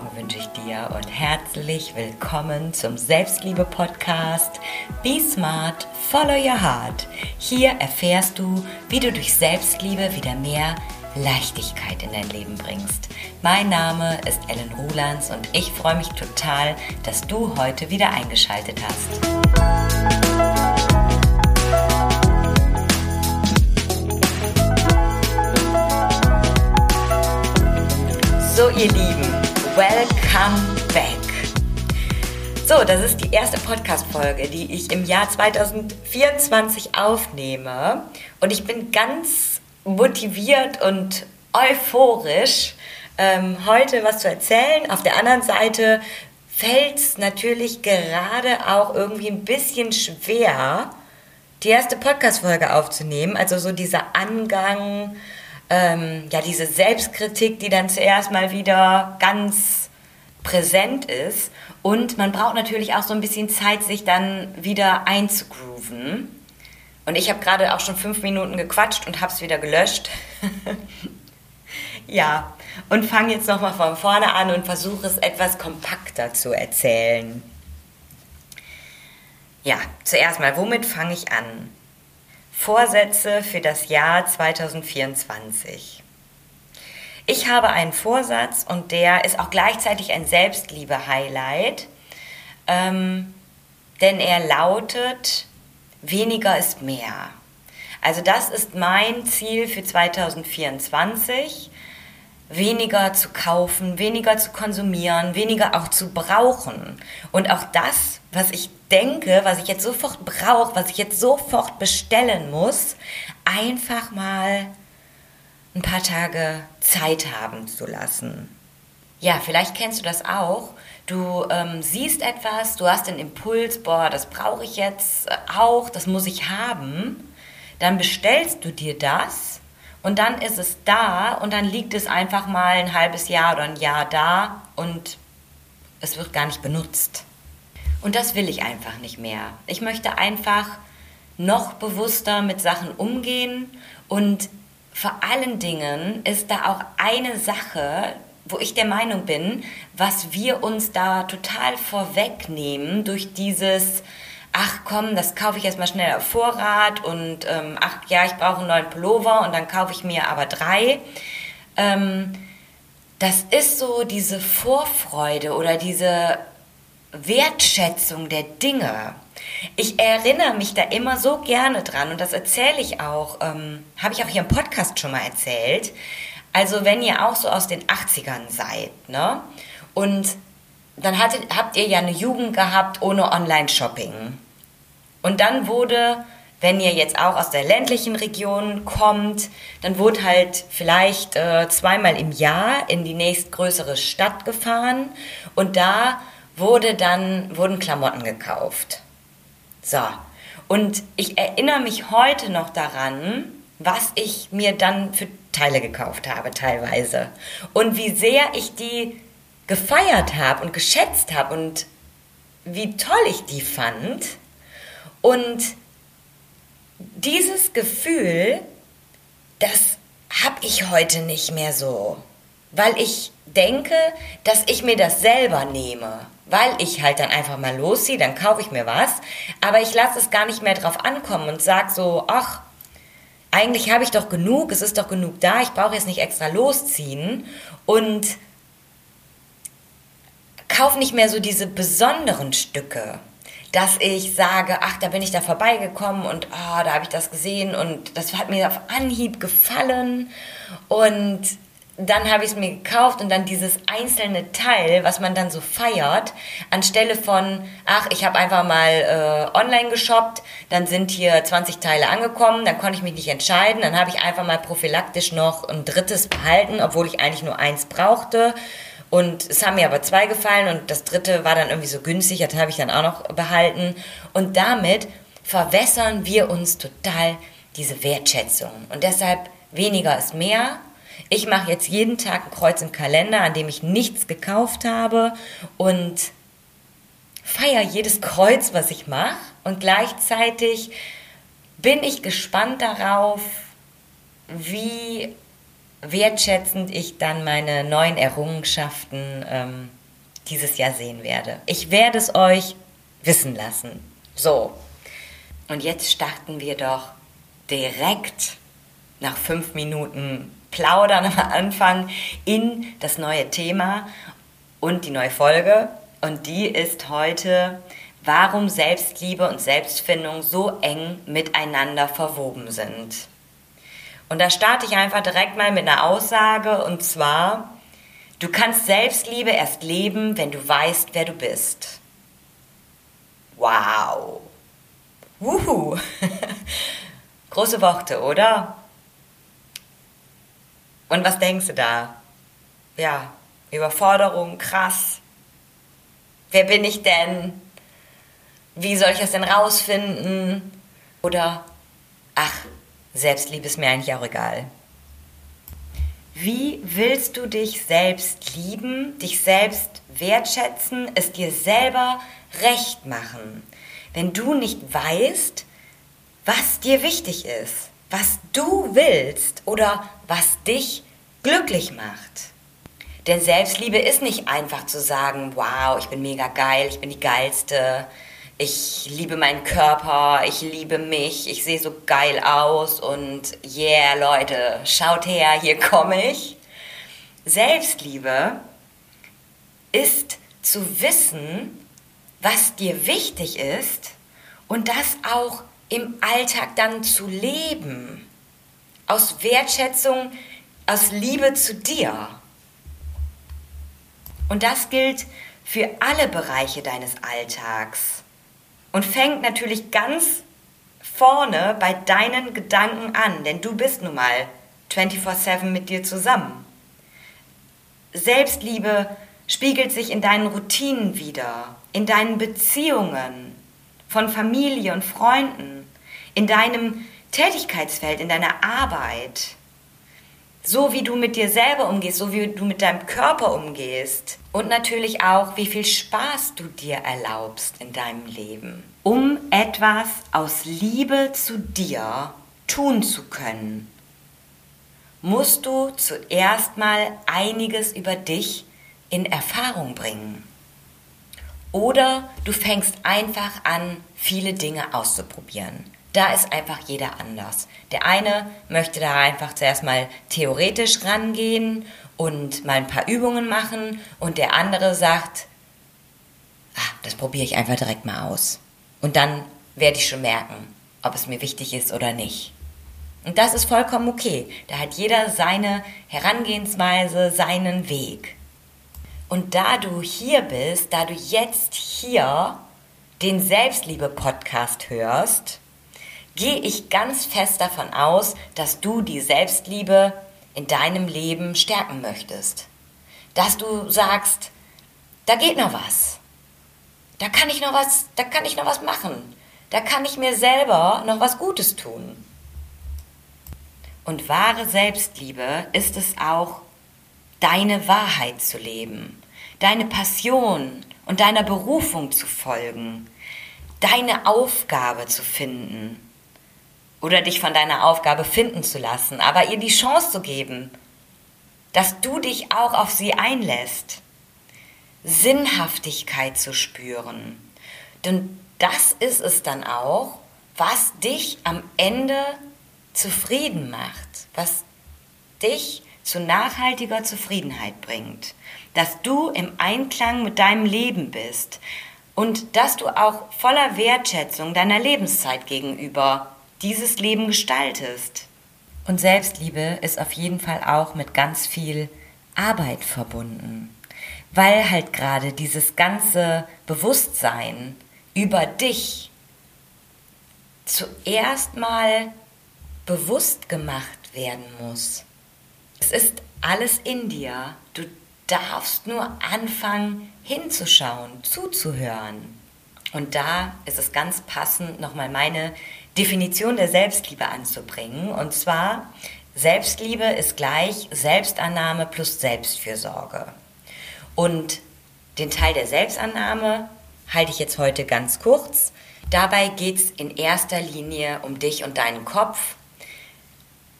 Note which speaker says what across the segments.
Speaker 1: Morgen wünsche ich dir und herzlich willkommen zum Selbstliebe-Podcast Be Smart, Follow Your Heart. Hier erfährst du, wie du durch Selbstliebe wieder mehr Leichtigkeit in dein Leben bringst. Mein Name ist Ellen Rulands und ich freue mich total, dass du heute wieder eingeschaltet hast. So, ihr Lieben, welcome back. So, das ist die erste Podcast-Folge, die ich im Jahr 2024 aufnehme. Und ich bin ganz motiviert und euphorisch, ähm, heute was zu erzählen. Auf der anderen Seite fällt es natürlich gerade auch irgendwie ein bisschen schwer, die erste Podcast-Folge aufzunehmen. Also so dieser Angang, ähm, ja, diese Selbstkritik, die dann zuerst mal wieder ganz präsent ist. Und man braucht natürlich auch so ein bisschen Zeit, sich dann wieder einzugrooven. Und ich habe gerade auch schon fünf Minuten gequatscht und habe es wieder gelöscht. ja, und fange jetzt nochmal von vorne an und versuche es etwas kompakter zu erzählen. Ja, zuerst mal, womit fange ich an? Vorsätze für das Jahr 2024. Ich habe einen Vorsatz und der ist auch gleichzeitig ein Selbstliebe-Highlight, ähm, denn er lautet, weniger ist mehr. Also das ist mein Ziel für 2024, weniger zu kaufen, weniger zu konsumieren, weniger auch zu brauchen. Und auch das, was ich denke, was ich jetzt sofort brauche, was ich jetzt sofort bestellen muss, einfach mal ein paar Tage Zeit haben zu lassen. Ja, vielleicht kennst du das auch. Du ähm, siehst etwas, du hast den Impuls, boah, das brauche ich jetzt auch, das muss ich haben. Dann bestellst du dir das und dann ist es da und dann liegt es einfach mal ein halbes Jahr oder ein Jahr da und es wird gar nicht benutzt. Und das will ich einfach nicht mehr. Ich möchte einfach noch bewusster mit Sachen umgehen und vor allen Dingen ist da auch eine Sache, wo ich der Meinung bin, was wir uns da total vorwegnehmen durch dieses, ach komm, das kaufe ich erstmal schnell auf Vorrat und ähm, ach ja, ich brauche einen neuen Pullover und dann kaufe ich mir aber drei. Ähm, das ist so diese Vorfreude oder diese Wertschätzung der Dinge. Ich erinnere mich da immer so gerne dran und das erzähle ich auch, ähm, habe ich auch hier im Podcast schon mal erzählt. Also wenn ihr auch so aus den 80ern seid, ne? Und dann hattet, habt ihr ja eine Jugend gehabt ohne Online-Shopping. Und dann wurde, wenn ihr jetzt auch aus der ländlichen Region kommt, dann wurde halt vielleicht äh, zweimal im Jahr in die nächstgrößere Stadt gefahren und da wurde dann, wurden Klamotten gekauft. So. Und ich erinnere mich heute noch daran, was ich mir dann für Teile gekauft habe, teilweise. Und wie sehr ich die gefeiert habe und geschätzt habe und wie toll ich die fand. Und dieses Gefühl, das habe ich heute nicht mehr so, weil ich denke, dass ich mir das selber nehme weil ich halt dann einfach mal losziehe, dann kaufe ich mir was, aber ich lasse es gar nicht mehr drauf ankommen und sage so, ach, eigentlich habe ich doch genug, es ist doch genug da, ich brauche jetzt nicht extra losziehen und kaufe nicht mehr so diese besonderen Stücke, dass ich sage, ach, da bin ich da vorbeigekommen und oh, da habe ich das gesehen und das hat mir auf Anhieb gefallen und dann habe ich es mir gekauft und dann dieses einzelne Teil, was man dann so feiert, anstelle von, ach, ich habe einfach mal äh, online geshoppt, dann sind hier 20 Teile angekommen, dann konnte ich mich nicht entscheiden, dann habe ich einfach mal prophylaktisch noch ein drittes behalten, obwohl ich eigentlich nur eins brauchte. Und es haben mir aber zwei gefallen und das dritte war dann irgendwie so günstig, das habe ich dann auch noch behalten. Und damit verwässern wir uns total diese Wertschätzung. Und deshalb weniger ist mehr ich mache jetzt jeden Tag ein Kreuz im Kalender, an dem ich nichts gekauft habe und feiere jedes Kreuz, was ich mache. Und gleichzeitig bin ich gespannt darauf, wie wertschätzend ich dann meine neuen Errungenschaften ähm, dieses Jahr sehen werde. Ich werde es euch wissen lassen. So, und jetzt starten wir doch direkt nach fünf Minuten Plaudern am Anfang in das neue Thema und die neue Folge. Und die ist heute, warum Selbstliebe und Selbstfindung so eng miteinander verwoben sind. Und da starte ich einfach direkt mal mit einer Aussage und zwar, du kannst Selbstliebe erst leben, wenn du weißt, wer du bist. Wow. Wuhu. Große Worte, oder? Und was denkst du da? Ja, Überforderung, krass. Wer bin ich denn? Wie soll ich das denn rausfinden? Oder, ach, Selbstliebe ist mir eigentlich auch egal. Wie willst du dich selbst lieben, dich selbst wertschätzen, es dir selber recht machen, wenn du nicht weißt, was dir wichtig ist, was du willst oder was dich glücklich macht? Denn Selbstliebe ist nicht einfach zu sagen, wow, ich bin mega geil, ich bin die geilste, ich liebe meinen Körper, ich liebe mich, ich sehe so geil aus und yeah, Leute, schaut her, hier komme ich. Selbstliebe ist zu wissen, was dir wichtig ist und das auch im Alltag dann zu leben. Aus Wertschätzung, aus Liebe zu dir. Und das gilt für alle Bereiche deines Alltags und fängt natürlich ganz vorne bei deinen Gedanken an, denn du bist nun mal 24/7 mit dir zusammen. Selbstliebe spiegelt sich in deinen Routinen wieder, in deinen Beziehungen von Familie und Freunden, in deinem Tätigkeitsfeld, in deiner Arbeit. So wie du mit dir selber umgehst, so wie du mit deinem Körper umgehst und natürlich auch, wie viel Spaß du dir erlaubst in deinem Leben um etwas aus Liebe zu dir tun zu können, musst du zuerst mal einiges über dich in Erfahrung bringen. Oder du fängst einfach an, viele Dinge auszuprobieren. Da ist einfach jeder anders. Der eine möchte da einfach zuerst mal theoretisch rangehen und mal ein paar Übungen machen und der andere sagt, ah, das probiere ich einfach direkt mal aus. Und dann werde ich schon merken, ob es mir wichtig ist oder nicht. Und das ist vollkommen okay. Da hat jeder seine Herangehensweise, seinen Weg. Und da du hier bist, da du jetzt hier den Selbstliebe-Podcast hörst, gehe ich ganz fest davon aus, dass du die Selbstliebe in deinem Leben stärken möchtest. Dass du sagst, da geht noch was. Da kann ich noch was, da kann ich noch was machen. Da kann ich mir selber noch was Gutes tun. Und wahre Selbstliebe ist es auch, deine Wahrheit zu leben, deine Passion und deiner Berufung zu folgen, deine Aufgabe zu finden oder dich von deiner Aufgabe finden zu lassen, aber ihr die Chance zu geben, dass du dich auch auf sie einlässt. Sinnhaftigkeit zu spüren. Denn das ist es dann auch, was dich am Ende zufrieden macht, was dich zu nachhaltiger Zufriedenheit bringt, dass du im Einklang mit deinem Leben bist und dass du auch voller Wertschätzung deiner Lebenszeit gegenüber dieses Leben gestaltest. Und Selbstliebe ist auf jeden Fall auch mit ganz viel Arbeit verbunden weil halt gerade dieses ganze Bewusstsein über dich zuerst mal bewusst gemacht werden muss. Es ist alles in dir. Du darfst nur anfangen hinzuschauen, zuzuhören. Und da ist es ganz passend, nochmal meine Definition der Selbstliebe anzubringen. Und zwar, Selbstliebe ist gleich Selbstannahme plus Selbstfürsorge. Und den Teil der Selbstannahme halte ich jetzt heute ganz kurz. Dabei geht es in erster Linie um dich und deinen Kopf.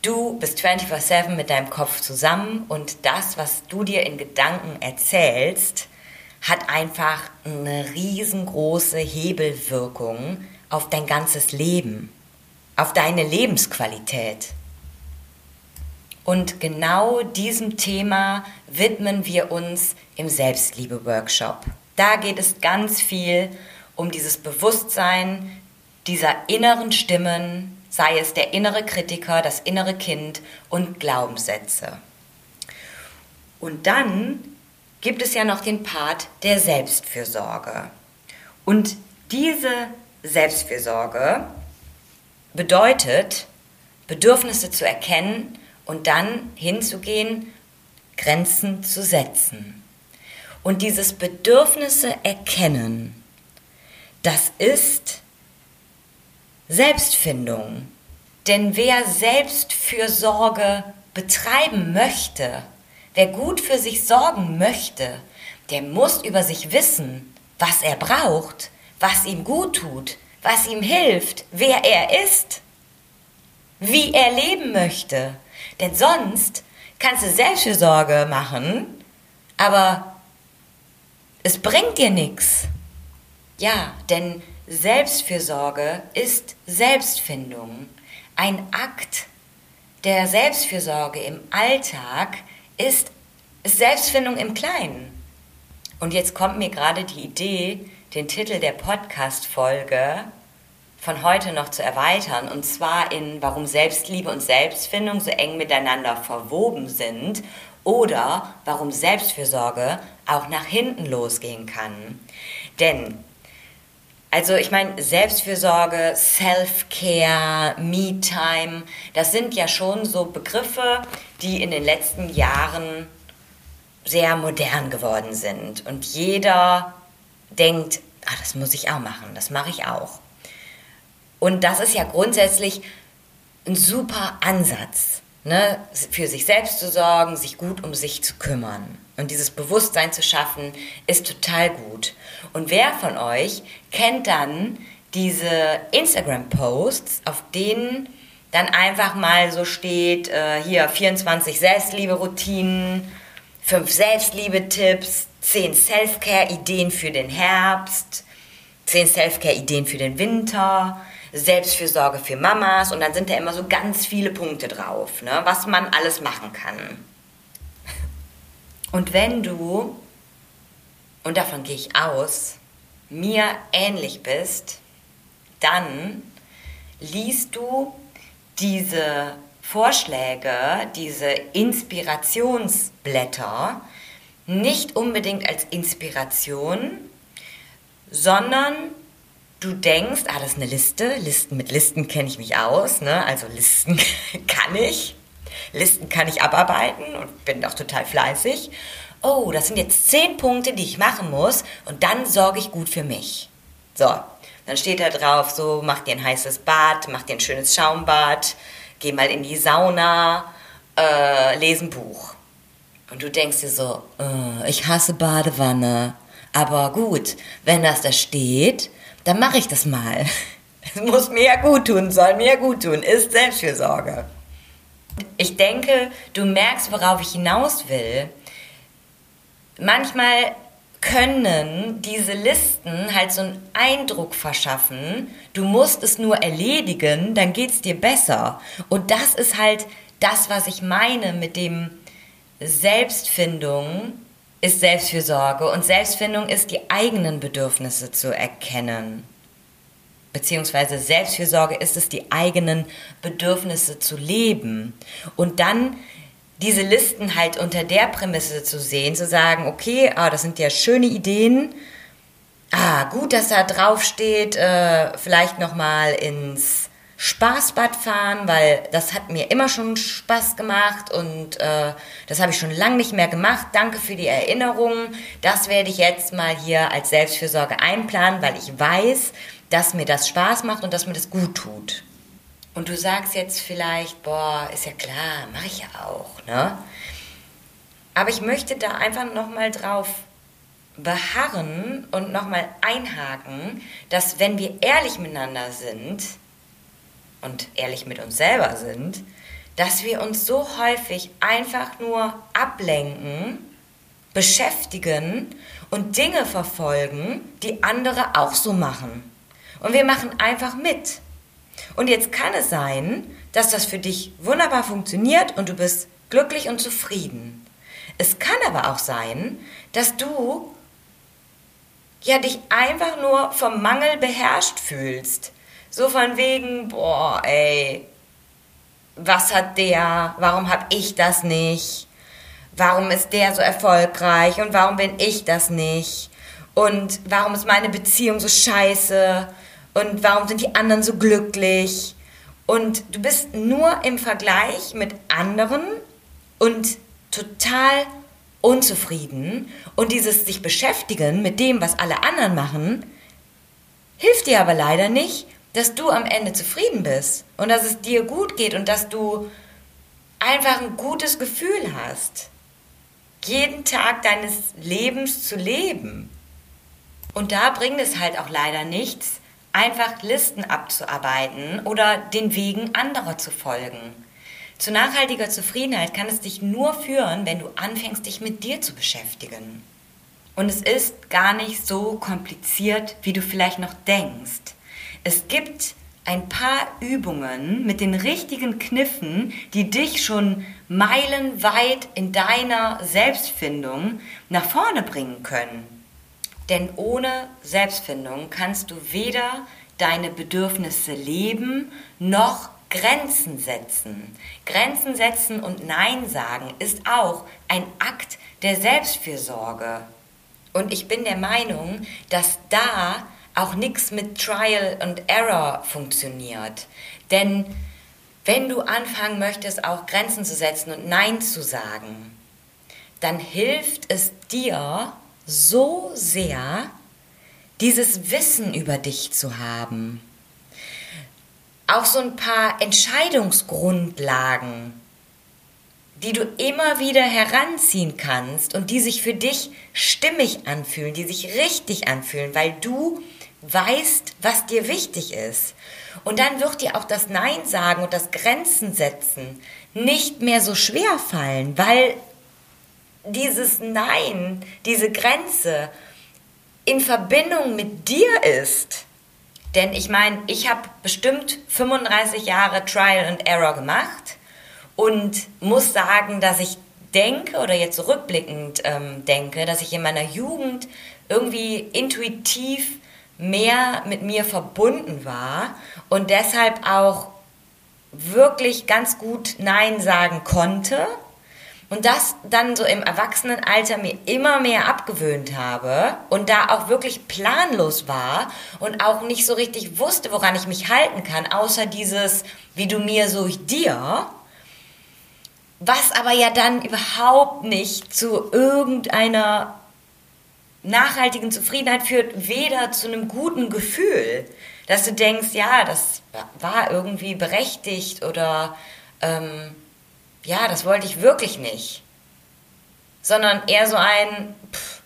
Speaker 1: Du bist 24/7 mit deinem Kopf zusammen und das, was du dir in Gedanken erzählst, hat einfach eine riesengroße Hebelwirkung auf dein ganzes Leben, auf deine Lebensqualität. Und genau diesem Thema widmen wir uns im Selbstliebe-Workshop. Da geht es ganz viel um dieses Bewusstsein dieser inneren Stimmen, sei es der innere Kritiker, das innere Kind und Glaubenssätze. Und dann gibt es ja noch den Part der Selbstfürsorge. Und diese Selbstfürsorge bedeutet, Bedürfnisse zu erkennen und dann hinzugehen, Grenzen zu setzen. Und dieses Bedürfnisse erkennen, das ist Selbstfindung. Denn wer Selbstfürsorge betreiben möchte, wer gut für sich sorgen möchte, der muss über sich wissen, was er braucht, was ihm gut tut, was ihm hilft, wer er ist, wie er leben möchte. Denn sonst kannst du Selbstfürsorge machen, aber es bringt dir nichts. Ja, denn Selbstfürsorge ist Selbstfindung. Ein Akt der Selbstfürsorge im Alltag ist, Selbstfindung im Kleinen. Und jetzt kommt mir gerade die Idee, den Titel der Podcast-Folge von heute noch zu erweitern. Und zwar in Warum Selbstliebe und Selbstfindung so eng miteinander verwoben sind oder warum Selbstfürsorge auch nach hinten losgehen kann. Denn also ich meine, Selbstfürsorge, Self-Care, Me-Time, das sind ja schon so Begriffe, die in den letzten Jahren sehr modern geworden sind. Und jeder denkt, ah, das muss ich auch machen, das mache ich auch. Und das ist ja grundsätzlich ein super Ansatz, ne? für sich selbst zu sorgen, sich gut um sich zu kümmern. Und dieses Bewusstsein zu schaffen, ist total gut. Und wer von euch kennt dann diese Instagram-Posts, auf denen dann einfach mal so steht, äh, hier 24 Selbstliebe-Routinen, 5 Selbstliebe-Tipps, 10 Self-Care-Ideen für den Herbst, 10 Self-Care-Ideen für den Winter, Selbstfürsorge für Mamas und dann sind da immer so ganz viele Punkte drauf, ne, was man alles machen kann. Und wenn du, und davon gehe ich aus, mir ähnlich bist, dann liest du diese Vorschläge, diese Inspirationsblätter nicht unbedingt als Inspiration, sondern du denkst, ah, das ist eine Liste, Listen mit Listen kenne ich mich aus, ne? also Listen kann ich. Listen kann ich abarbeiten und bin auch total fleißig. Oh, das sind jetzt zehn Punkte, die ich machen muss und dann sorge ich gut für mich. So, dann steht da drauf, so, mach dir ein heißes Bad, mach dir ein schönes Schaumbad, geh mal in die Sauna, äh, lese ein Buch. Und du denkst dir so, äh, ich hasse Badewanne. Aber gut, wenn das da steht, dann mache ich das mal. Es muss mir ja gut tun, soll mir ja gut tun, ist Selbstfürsorge. Ich denke, du merkst, worauf ich hinaus will. Manchmal können diese Listen halt so einen Eindruck verschaffen, du musst es nur erledigen, dann geht es dir besser. Und das ist halt das, was ich meine mit dem Selbstfindung ist Selbstfürsorge und Selbstfindung ist die eigenen Bedürfnisse zu erkennen beziehungsweise Selbstfürsorge ist es, die eigenen Bedürfnisse zu leben. Und dann diese Listen halt unter der Prämisse zu sehen, zu sagen, okay, ah, das sind ja schöne Ideen. Ah, gut, dass da drauf steht, äh, vielleicht nochmal ins Spaßbad fahren, weil das hat mir immer schon Spaß gemacht und äh, das habe ich schon lange nicht mehr gemacht. Danke für die Erinnerung. Das werde ich jetzt mal hier als Selbstfürsorge einplanen, weil ich weiß, dass mir das Spaß macht und dass mir das gut tut. Und du sagst jetzt vielleicht, boah, ist ja klar, mache ich ja auch, ne? Aber ich möchte da einfach nochmal drauf beharren und nochmal einhaken, dass wenn wir ehrlich miteinander sind und ehrlich mit uns selber sind, dass wir uns so häufig einfach nur ablenken, beschäftigen und Dinge verfolgen, die andere auch so machen. Und wir machen einfach mit. Und jetzt kann es sein, dass das für dich wunderbar funktioniert und du bist glücklich und zufrieden. Es kann aber auch sein, dass du ja dich einfach nur vom Mangel beherrscht fühlst. So von wegen, boah, ey, was hat der? Warum hab ich das nicht? Warum ist der so erfolgreich und warum bin ich das nicht? Und warum ist meine Beziehung so scheiße? Und warum sind die anderen so glücklich? Und du bist nur im Vergleich mit anderen und total unzufrieden. Und dieses sich beschäftigen mit dem, was alle anderen machen, hilft dir aber leider nicht, dass du am Ende zufrieden bist und dass es dir gut geht und dass du einfach ein gutes Gefühl hast, jeden Tag deines Lebens zu leben. Und da bringt es halt auch leider nichts, einfach Listen abzuarbeiten oder den Wegen anderer zu folgen. Zu nachhaltiger Zufriedenheit kann es dich nur führen, wenn du anfängst, dich mit dir zu beschäftigen. Und es ist gar nicht so kompliziert, wie du vielleicht noch denkst. Es gibt ein paar Übungen mit den richtigen Kniffen, die dich schon meilenweit in deiner Selbstfindung nach vorne bringen können. Denn ohne Selbstfindung kannst du weder deine Bedürfnisse leben noch Grenzen setzen. Grenzen setzen und Nein sagen ist auch ein Akt der Selbstfürsorge. Und ich bin der Meinung, dass da auch nichts mit Trial and Error funktioniert. Denn wenn du anfangen möchtest, auch Grenzen zu setzen und Nein zu sagen, dann hilft es dir so sehr, dieses Wissen über dich zu haben. Auch so ein paar Entscheidungsgrundlagen, die du immer wieder heranziehen kannst und die sich für dich stimmig anfühlen, die sich richtig anfühlen, weil du weißt, was dir wichtig ist. Und dann wird dir auch das Nein sagen und das Grenzen setzen nicht mehr so schwer fallen, weil dieses Nein, diese Grenze in Verbindung mit dir ist. Denn ich meine, ich habe bestimmt 35 Jahre Trial and Error gemacht und muss sagen, dass ich denke oder jetzt rückblickend ähm, denke, dass ich in meiner Jugend irgendwie intuitiv mehr mit mir verbunden war und deshalb auch wirklich ganz gut Nein sagen konnte und das dann so im Erwachsenenalter mir immer mehr abgewöhnt habe und da auch wirklich planlos war und auch nicht so richtig wusste, woran ich mich halten kann, außer dieses, wie du mir, so ich dir. Was aber ja dann überhaupt nicht zu irgendeiner nachhaltigen Zufriedenheit führt weder zu einem guten Gefühl, dass du denkst, ja, das war irgendwie berechtigt oder ähm, ja, das wollte ich wirklich nicht, sondern eher so ein, pff,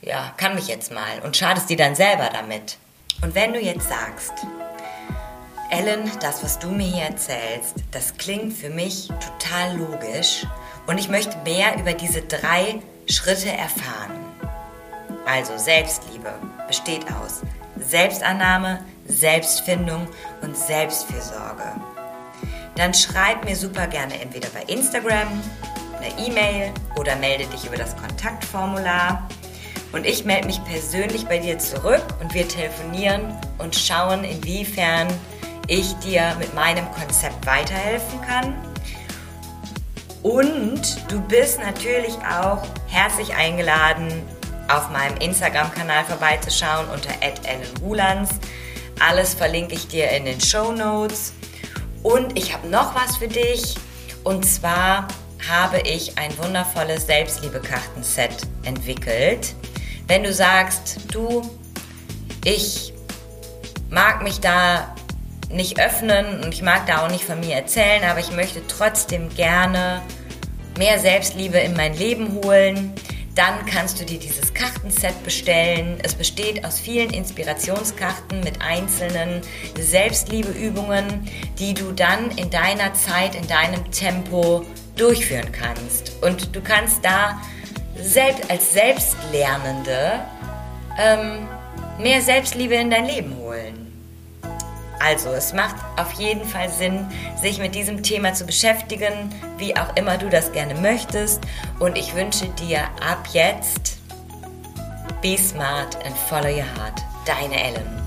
Speaker 1: ja, kann mich jetzt mal und schadest dir dann selber damit. Und wenn du jetzt sagst, Ellen, das, was du mir hier erzählst, das klingt für mich total logisch und ich möchte mehr über diese drei Schritte erfahren also Selbstliebe, besteht aus Selbstannahme, Selbstfindung und Selbstfürsorge. Dann schreib mir super gerne entweder bei Instagram, eine E-Mail oder melde dich über das Kontaktformular. Und ich melde mich persönlich bei dir zurück und wir telefonieren und schauen, inwiefern ich dir mit meinem Konzept weiterhelfen kann. Und du bist natürlich auch herzlich eingeladen, auf meinem Instagram-Kanal vorbeizuschauen unter @ellenrulands. Alles verlinke ich dir in den Show Notes. Und ich habe noch was für dich. Und zwar habe ich ein wundervolles Selbstliebe-Kartenset entwickelt. Wenn du sagst, du, ich mag mich da nicht öffnen und ich mag da auch nicht von mir erzählen, aber ich möchte trotzdem gerne mehr Selbstliebe in mein Leben holen, dann kannst du dir dieses Kartenset bestellen. Es besteht aus vielen Inspirationskarten mit einzelnen Selbstliebeübungen, die du dann in deiner Zeit, in deinem Tempo durchführen kannst. Und du kannst da selbst, als Selbstlernende ähm, mehr Selbstliebe in dein Leben holen. Also, es macht auf jeden Fall Sinn, sich mit diesem Thema zu beschäftigen, wie auch immer du das gerne möchtest. Und ich wünsche dir ab jetzt Be smart and follow your heart. Deine Ellen.